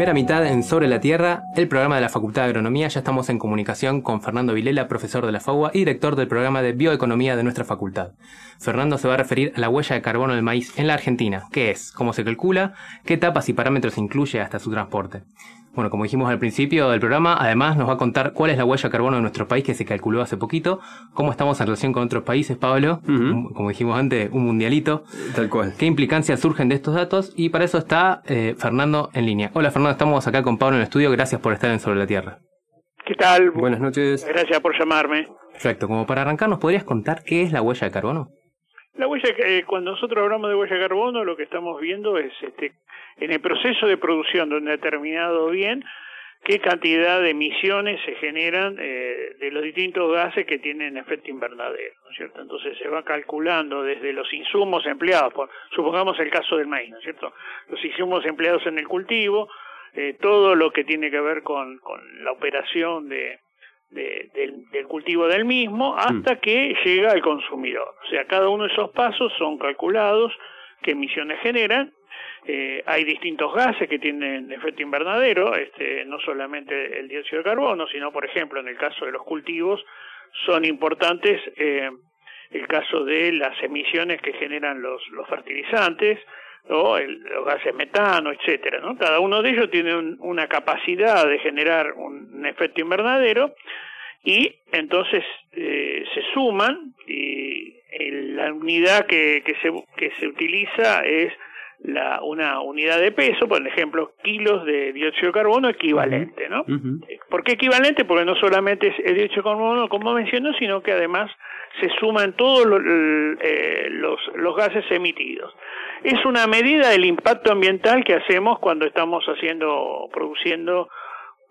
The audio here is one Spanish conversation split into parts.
primera mitad en Sobre la Tierra, el programa de la Facultad de Agronomía. Ya estamos en comunicación con Fernando Vilela, profesor de la FAUA y director del programa de Bioeconomía de nuestra facultad. Fernando se va a referir a la huella de carbono del maíz en la Argentina. ¿Qué es? ¿Cómo se calcula? ¿Qué etapas y parámetros incluye hasta su transporte? Bueno, como dijimos al principio del programa, además nos va a contar cuál es la huella de carbono de nuestro país que se calculó hace poquito, cómo estamos en relación con otros países, Pablo, como dijimos antes, un mundialito. Tal cual. ¿Qué implicancias surgen de estos datos? Y para eso está eh, Fernando en línea. Hola Fernando, estamos acá con Pablo en el estudio, gracias por estar en Sobre la Tierra. ¿Qué tal? Buenas noches. Gracias por llamarme. Perfecto, como para arrancar, ¿nos podrías contar qué es la huella de carbono? La huella, eh, cuando nosotros hablamos de huella de carbono, lo que estamos viendo es este, en el proceso de producción de un determinado bien, qué cantidad de emisiones se generan eh, de los distintos gases que tienen efecto invernadero, ¿no es cierto? Entonces se va calculando desde los insumos empleados, supongamos el caso del maíz, ¿no es cierto? Los insumos empleados en el cultivo, eh, todo lo que tiene que ver con la operación de, de, del, del, cultivo del mismo hasta mm. que llega al consumidor. O sea, cada uno de esos pasos son calculados, qué emisiones generan eh, hay distintos gases que tienen efecto invernadero, este, no solamente el dióxido de carbono, sino, por ejemplo, en el caso de los cultivos, son importantes eh, el caso de las emisiones que generan los, los fertilizantes, o los gases metano, etcétera. ¿no? Cada uno de ellos tiene una capacidad de generar un, efecto invernadero y entonces eh, se suman y la unidad que, que, se, que se utiliza es la, una unidad de peso, por ejemplo, kilos de dióxido de carbono equivalente, ¿no? ¿Por qué equivalente? Porque no solamente es el dióxido de carbono, como mencionó, sino que además se suman todos los, eh, los, los gases emitidos. Es una medida del impacto ambiental que hacemos cuando estamos haciendo, produciendo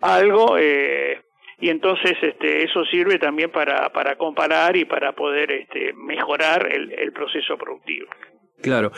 algo, eh, y entonces este, eso sirve también para, para comparar y para poder este, mejorar el, el proceso productivo. Claro.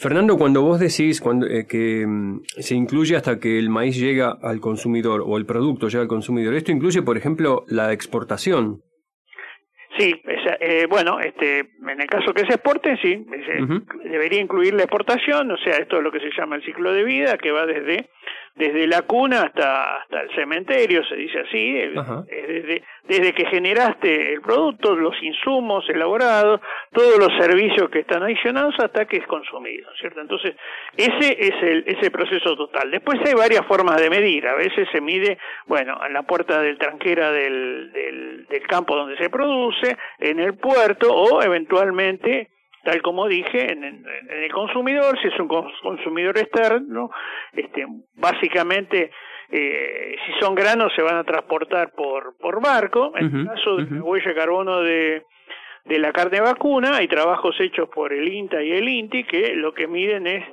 Fernando, cuando vos decís cuando, eh, que mm, se incluye hasta que el maíz llega al consumidor o el producto llega al consumidor, ¿esto incluye, por ejemplo, la exportación? Sí, eh, bueno, este, en el caso que se exporte, sí, debería incluir la exportación, o sea, esto es lo que se llama el ciclo de vida, que va desde desde la cuna hasta, hasta el cementerio, se dice así, desde, desde que generaste el producto, los insumos elaborados, todos los servicios que están adicionados hasta que es consumido, ¿cierto? Entonces, ese es el, ese proceso total. Después hay varias formas de medir, a veces se mide, bueno, en la puerta del tranquera del, del, del campo donde se produce, en el puerto o eventualmente tal como dije, en, el consumidor, si es un consumidor externo, este, básicamente eh, si son granos se van a transportar por, por barco, en el caso de la huella de carbono de, de la carne vacuna, hay trabajos hechos por el INTA y el INTI que lo que miden es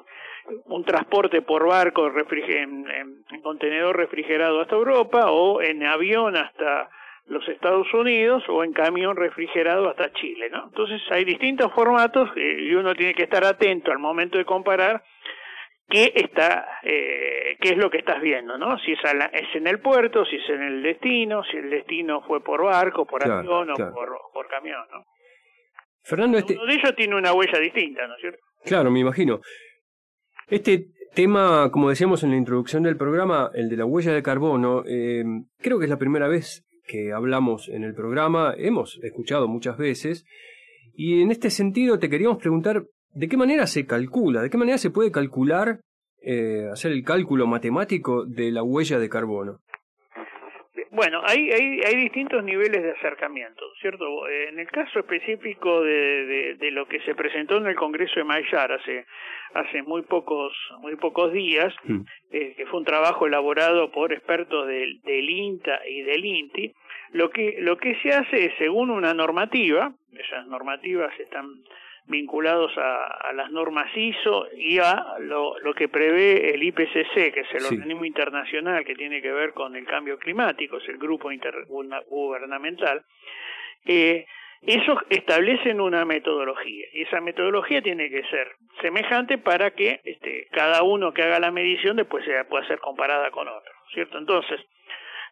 un transporte por barco en, en contenedor refrigerado hasta Europa o en avión hasta los Estados Unidos o en camión refrigerado hasta Chile, ¿no? Entonces hay distintos formatos eh, y uno tiene que estar atento al momento de comparar qué está, eh, qué es lo que estás viendo, ¿no? Si es, es en el puerto, si es en el destino, si el destino fue por barco, por avión o por, por camión, ¿no? Fernando, este... Uno de ellos tiene una huella distinta, ¿no es cierto? Claro, me imagino. Este tema, como decíamos en la introducción del programa, el de la huella de carbono, eh, creo que es la primera vez que hablamos en el programa, hemos escuchado muchas veces, y en este sentido te queríamos preguntar de qué manera se calcula, de qué manera se puede calcular, eh, hacer el cálculo matemático de la huella de carbono. Bueno, hay, hay, hay distintos niveles de acercamiento, ¿cierto? En el caso específico de, de, lo que se presentó en el Congreso de Mayar hace, hace muy pocos, muy pocos días, mm. eh, que fue un trabajo elaborado por expertos del, del INTA y del INTI, lo que, lo que se hace es, según una normativa, esas normativas están vinculados a, las normas ISO y a lo, lo, que prevé el IPCC, que es el organismo internacional que tiene que ver con el cambio climático, es el grupo intergubernamental, eh, eso establecen una metodología y esa metodología tiene que ser semejante para que este, cada uno que haga la medición después sea, pueda ser comparada con otro, ¿cierto? Entonces,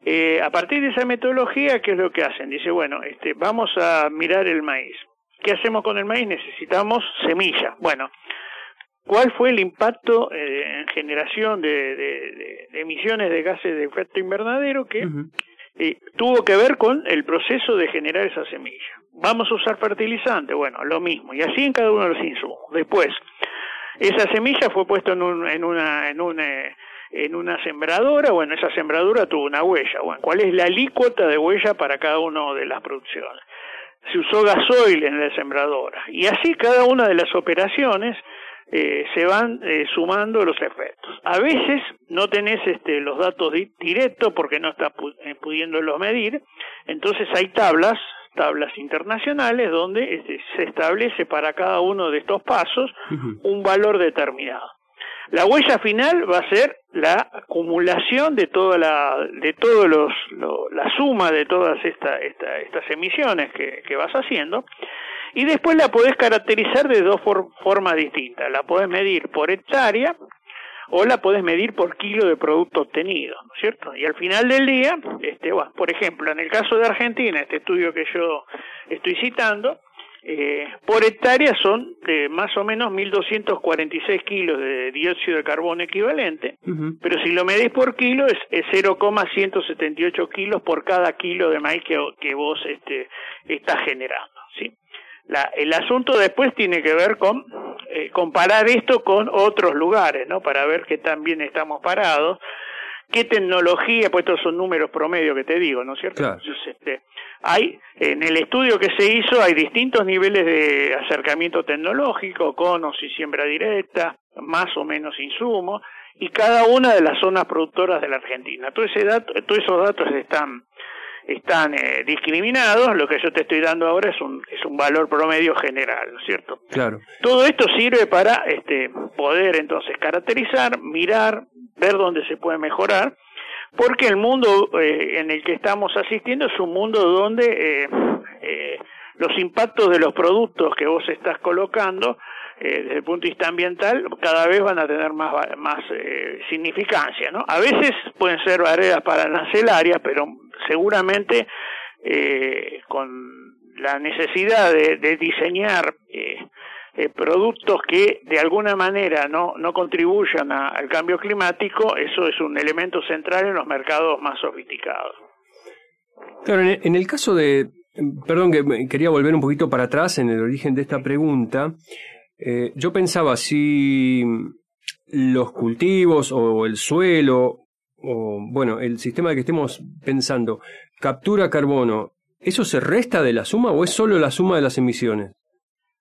eh, a partir de esa metodología, ¿qué es lo que hacen? Dice, bueno, este, vamos a mirar el maíz. ¿Qué hacemos con el maíz? Necesitamos semilla. Bueno, ¿cuál fue el impacto eh, en generación de, emisiones de gases de efecto invernadero que eh, tuvo que ver con el proceso de generar esa semilla. Vamos a usar fertilizante, bueno, lo mismo, y así en cada uno de los insumos. Después, esa semilla fue puesta en, un, en una, en una, en una sembradora, bueno, esa sembradora tuvo una huella, bueno, ¿cuál es la alícuota de huella para cada una de las producciones? Se usó gasoil en la sembradora, y así cada una de las operaciones eh, se van eh, sumando los efectos. A veces no tenés este, los datos directos porque no estás eh, pudiéndolos medir, entonces hay tablas, tablas internacionales donde este, se establece para cada uno de estos pasos un valor determinado. La huella final va a ser la acumulación de toda la, de todos los, la suma de todas esta, estas emisiones que, que vas haciendo y después la podés caracterizar de dos formas distintas. La podés medir por hectárea o la podés medir por kilo de producto obtenido, ¿no es cierto? Y al final del día, este, por ejemplo, en el caso de Argentina, este estudio que yo estoy citando, eh, por hectárea son de más o menos 1.246 kilos de dióxido de carbono equivalente, pero si lo medís por kilo es, 0,178 kilos por cada kilo de maíz que, que vos este, estás generando. ¿sí? La, el asunto después tiene que ver con eh, comparar esto con otros lugares, ¿no? Para ver qué tan bien estamos parados, qué tecnología, pues estos son números promedio que te digo, ¿no es cierto? Entonces, este, hay, en el estudio que se hizo hay distintos niveles de acercamiento tecnológico, conos y siembra directa, más o menos insumos, y cada una de las zonas productoras de la Argentina. Todo ese dato, todos esos datos están están eh, discriminados, lo que yo te estoy dando ahora es un, es un valor promedio general, ¿no es cierto? Claro. Todo esto sirve para este, poder entonces caracterizar, mirar, ver dónde se puede mejorar, porque el mundo eh, en el que estamos asistiendo es un mundo donde eh, eh, los impactos de los productos que vos estás colocando eh, desde el punto de vista ambiental cada vez van a tener más, más eh, significancia. ¿no? A veces pueden ser barreras para paranacelarias, pero seguramente eh, con la necesidad de, diseñar productos que de alguna manera no, no contribuyan al cambio climático, eso es un elemento central en los mercados más sofisticados. Claro, en el caso de, perdón que quería volver un poquito para atrás en el origen de esta pregunta, eh, yo pensaba si los cultivos o el suelo o bueno, el sistema que estemos pensando captura carbono, ¿eso se resta de la suma o es solo la suma de las emisiones?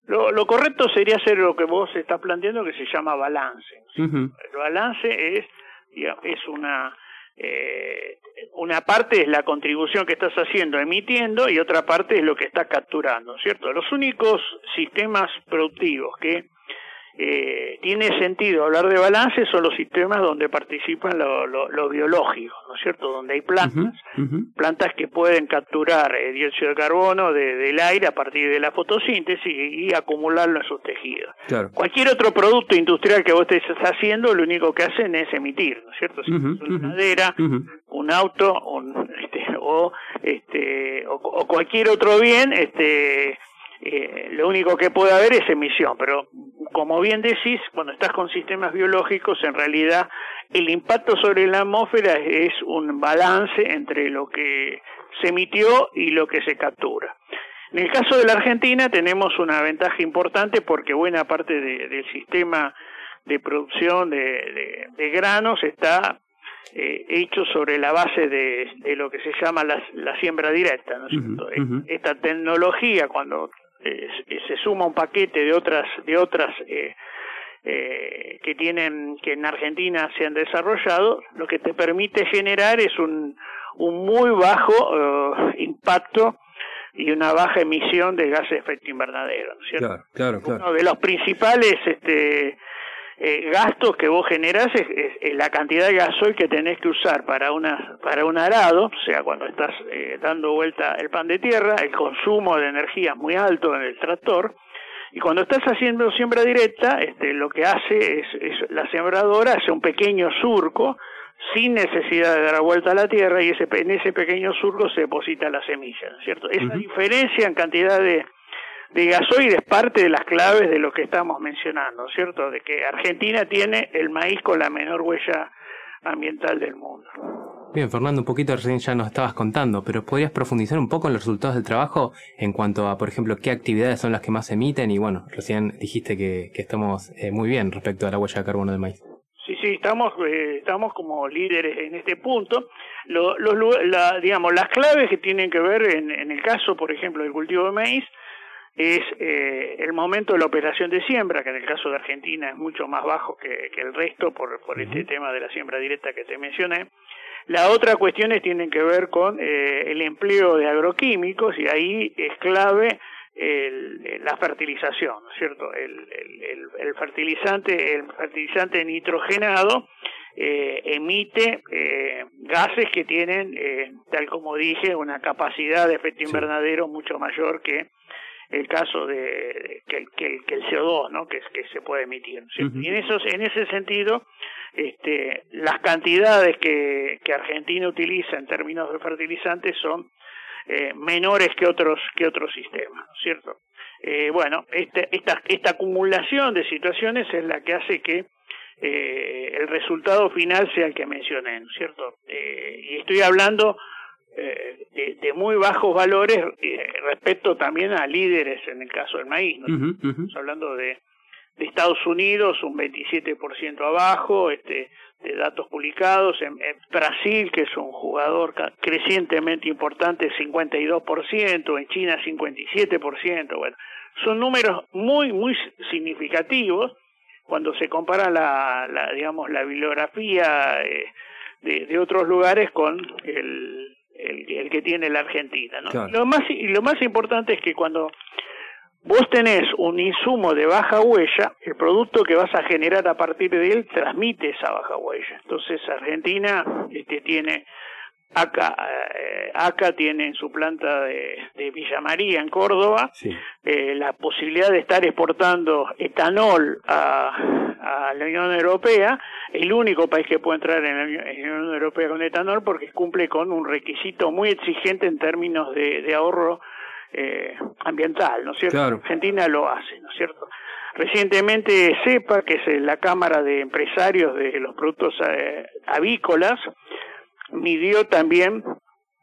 Lo, lo correcto sería hacer lo que vos estás planteando que se llama balance. El balance es, es una eh, una parte es la contribución que estás haciendo emitiendo y otra parte es lo que estás capturando, ¿cierto? Los únicos sistemas productivos que eh, tiene sentido hablar de balance son los sistemas donde participan lo, lo, biológico, ¿no es cierto? Donde hay plantas, plantas que pueden capturar eh, dióxido de carbono del aire a partir de la fotosíntesis y, acumularlo en sus tejidos. Cualquier otro producto industrial que vos estés haciendo, lo único que hacen es emitir, ¿no es cierto? Si una madera, un auto, este, o, este, o cualquier otro bien, este eh, lo único que puede haber es emisión, pero como bien decís, cuando estás con sistemas biológicos, en realidad el impacto sobre la atmósfera es un balance entre lo que se emitió y lo que se captura. En el caso de la Argentina tenemos una ventaja importante porque buena parte del sistema de producción de, granos está eh, hecho sobre la base de, lo que se llama la, siembra directa. Esta tecnología, cuando eh, se suma un paquete de otras de otras eh, eh, que tienen que en Argentina se han desarrollado lo que te permite generar es un un muy bajo impacto y una baja emisión de gases de efecto invernadero Claro, claro, claro. uno de los principales este eh, gastos que vos generás es, la cantidad de gasoil que tenés que usar para una para un arado, o sea, cuando estás eh, dando vuelta el pan de tierra, el consumo de energía es muy alto en el tractor, y cuando estás haciendo siembra directa, este, lo que hace es, la sembradora hace un pequeño surco sin necesidad de dar vuelta a la tierra y ese, en ese pequeño surco se deposita la semilla, ¿cierto? Esa diferencia en cantidad de de gasoil es parte de las claves de lo que estamos mencionando, ¿cierto? De que Argentina tiene el maíz con la menor huella ambiental del mundo. Bien, Fernando, un poquito recién ya nos estabas contando, pero ¿podrías profundizar un poco en los resultados del trabajo en cuanto a, por ejemplo, qué actividades son las que más emiten? Y bueno, recién dijiste que, que estamos eh, muy bien respecto a la huella de carbono del maíz. Sí, sí, estamos, eh, estamos como líderes en este punto. Lo, los, la, digamos, las claves que tienen que ver en, en el caso, por ejemplo, del cultivo de maíz, es eh, el momento de la operación de siembra, que en el caso de Argentina es mucho más bajo que, que el resto por, por este tema de la siembra directa que te mencioné. La otra cuestiones tienen que ver con eh, el empleo de agroquímicos y ahí es clave el, la fertilización, ¿cierto? El, el, el, fertilizante, el fertilizante nitrogenado eh, emite eh, gases que tienen, eh, tal como dije, una capacidad de efecto invernadero mucho mayor que el caso de que, que, que el CO2, ¿no? Que, que se puede emitir. Y en esos, en ese sentido, este, las cantidades que, que Argentina utiliza en términos de fertilizantes son eh, menores que otros que otros sistemas, ¿no es cierto? Eh, bueno, este, esta, esta acumulación de situaciones es la que hace que eh, el resultado final sea el que mencioné, ¿no es cierto? Eh, y estoy hablando eh, de, de, muy bajos valores eh, respecto también a líderes en el caso del maíz, ¿no? Uh -huh, uh -huh. Estamos hablando de de Estados Unidos un 27% abajo, este, de datos publicados, en, en, Brasil, que es un jugador crecientemente importante, 52%, en China 57%, bueno, son números muy, muy significativos cuando se compara la, la digamos, la bibliografía eh, de, de, otros lugares con el, el, el, que tiene la Argentina, ¿no? Claro. Lo más, y lo más importante es que cuando Vos tenés un insumo de baja huella, el producto que vas a generar a partir de él transmite esa baja huella. Entonces Argentina este, tiene acá, eh, acá tiene en su planta de, de Villa María en Córdoba sí. eh, la posibilidad de estar exportando etanol a, a, la Unión Europea, el único país que puede entrar en la, en la Unión Europea con etanol porque cumple con un requisito muy exigente en términos de, de ahorro eh, ambiental, ¿no es cierto? Claro. Argentina lo hace, ¿no es cierto? Recientemente CEPA, que es la Cámara de Empresarios de los Productos eh, Avícolas, midió también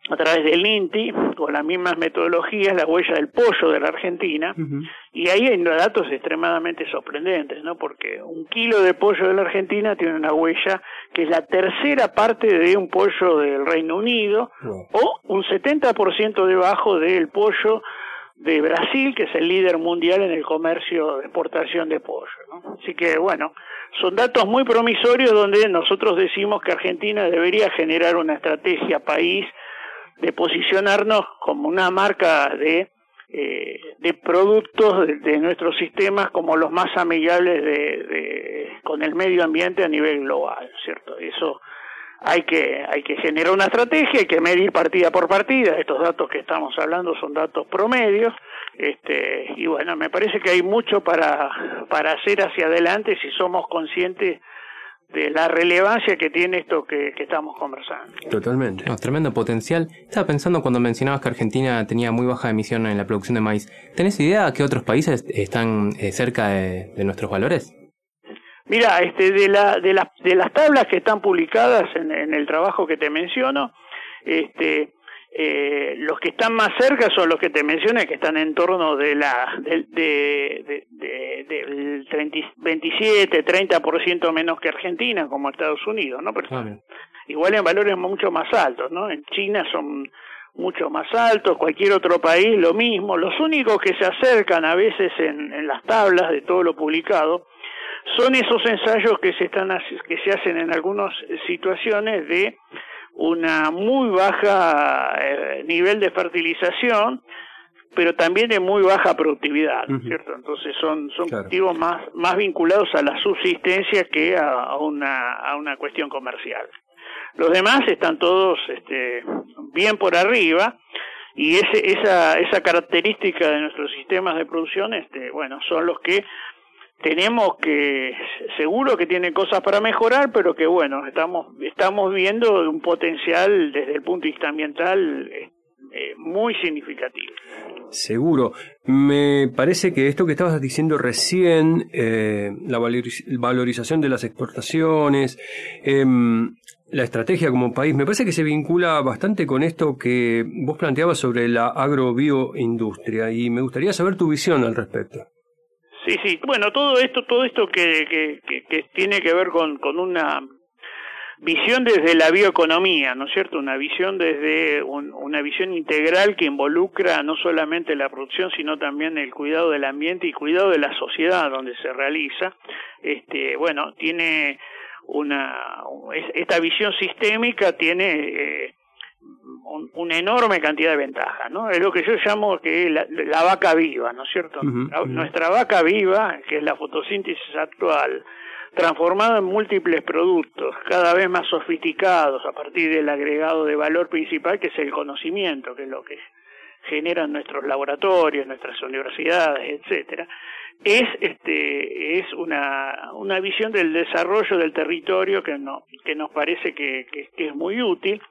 a través del INTI, con las mismas metodologías, la huella del pollo de la Argentina, uh -huh. y ahí hay datos extremadamente sorprendentes, ¿no? Porque un kilo de pollo de la Argentina tiene una huella que es la tercera parte de un pollo del Reino Unido, wow. o un 70% debajo del pollo de Brasil, que es el líder mundial en el comercio de exportación de pollo, ¿no? Así que, bueno, son datos muy promisorios donde nosotros decimos que Argentina debería generar una estrategia país de posicionarnos como una marca de, eh, de productos de, nuestros sistemas como los más amigables de, de, con el medio ambiente a nivel global, ¿cierto? Eso hay que, hay que generar una estrategia, hay que medir partida por partida, estos datos que estamos hablando son datos promedios, este, y bueno, me parece que hay mucho para, para hacer hacia adelante si somos conscientes de la relevancia que tiene esto que, que estamos conversando. Totalmente. No, tremendo potencial. Estaba pensando cuando mencionabas que Argentina tenía muy baja emisión en la producción de maíz. ¿Tenés idea que otros países están eh, cerca de, de, nuestros valores? Mira, este, de, la, de, la, de las tablas que están publicadas en, en el trabajo que te menciono, este, eh, los que están más cerca son los que te mencioné, que están en torno de la de, de, de, del 30, 27, 30% menos que Argentina, como Estados Unidos, ¿no? Pero ah, igual en valores mucho más altos, ¿no? En China son mucho más altos, cualquier otro país lo mismo. Los únicos que se acercan a veces en, en las tablas de todo lo publicado son esos ensayos que se están que se hacen en algunas situaciones de una muy baja eh, nivel de fertilización, pero también de muy baja productividad, uh -huh. ¿cierto? Entonces son son claro. cultivos más más vinculados a la subsistencia que a, a, una a una cuestión comercial. Los demás están todos este, bien por arriba y ese, esa esa característica de nuestros sistemas de producción, este, bueno, son los que tenemos que seguro que tiene cosas para mejorar pero que bueno estamos estamos viendo un potencial desde el punto de vista ambiental eh, muy significativo Seguro. Me parece que esto que estabas diciendo recién, eh, la valorización de las exportaciones, em, la estrategia como país, me parece que se vincula bastante con esto que vos planteabas sobre la agrobioindustria y me gustaría saber tu visión al respecto. Sí, sí. Bueno, todo esto, todo esto que, que, tiene que ver con, con una visión desde la bioeconomía, ¿no es cierto? Una visión desde una visión integral que involucra no solamente la producción, sino también el cuidado del ambiente y cuidado de la sociedad donde se realiza. Este, bueno, tiene una esta visión sistémica tiene eh, una enorme cantidad de ventajas, ¿no? Es lo que yo llamo que la, la vaca viva, ¿no es cierto? Nuestra vaca viva, que es la fotosíntesis actual, transformado en múltiples productos, cada vez más sofisticados a partir del agregado de valor principal que es el conocimiento, que es lo que generan nuestros laboratorios, nuestras universidades, etcétera, es este es una, una visión del desarrollo del territorio que no que nos parece que, que, es muy útil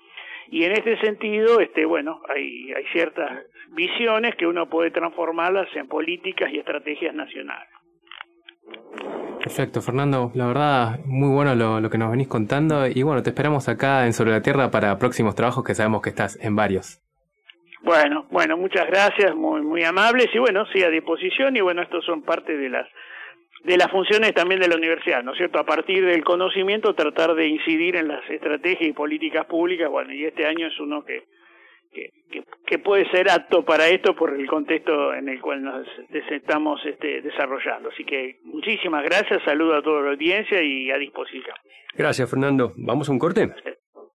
y en este sentido este bueno hay hay ciertas visiones que uno puede transformarlas en políticas y estrategias nacionales Perfecto, Fernando. La verdad, muy bueno lo, lo, que nos venís contando. Y bueno, te esperamos acá en Sobre la Tierra para próximos trabajos que sabemos que estás en varios. Bueno, bueno, muchas gracias, muy, muy amables. Y bueno, sí, a disposición. Y bueno, estos son parte de las de las funciones también de la universidad, ¿no es cierto? A partir del conocimiento, tratar de incidir en las estrategias y políticas públicas. Bueno, y este año es uno que que, puede ser apto para esto por el contexto en el cual nos estamos este, desarrollando. Así que muchísimas gracias, saludo a toda la audiencia y a disposición. Gracias, Fernando. ¿Vamos a un corte?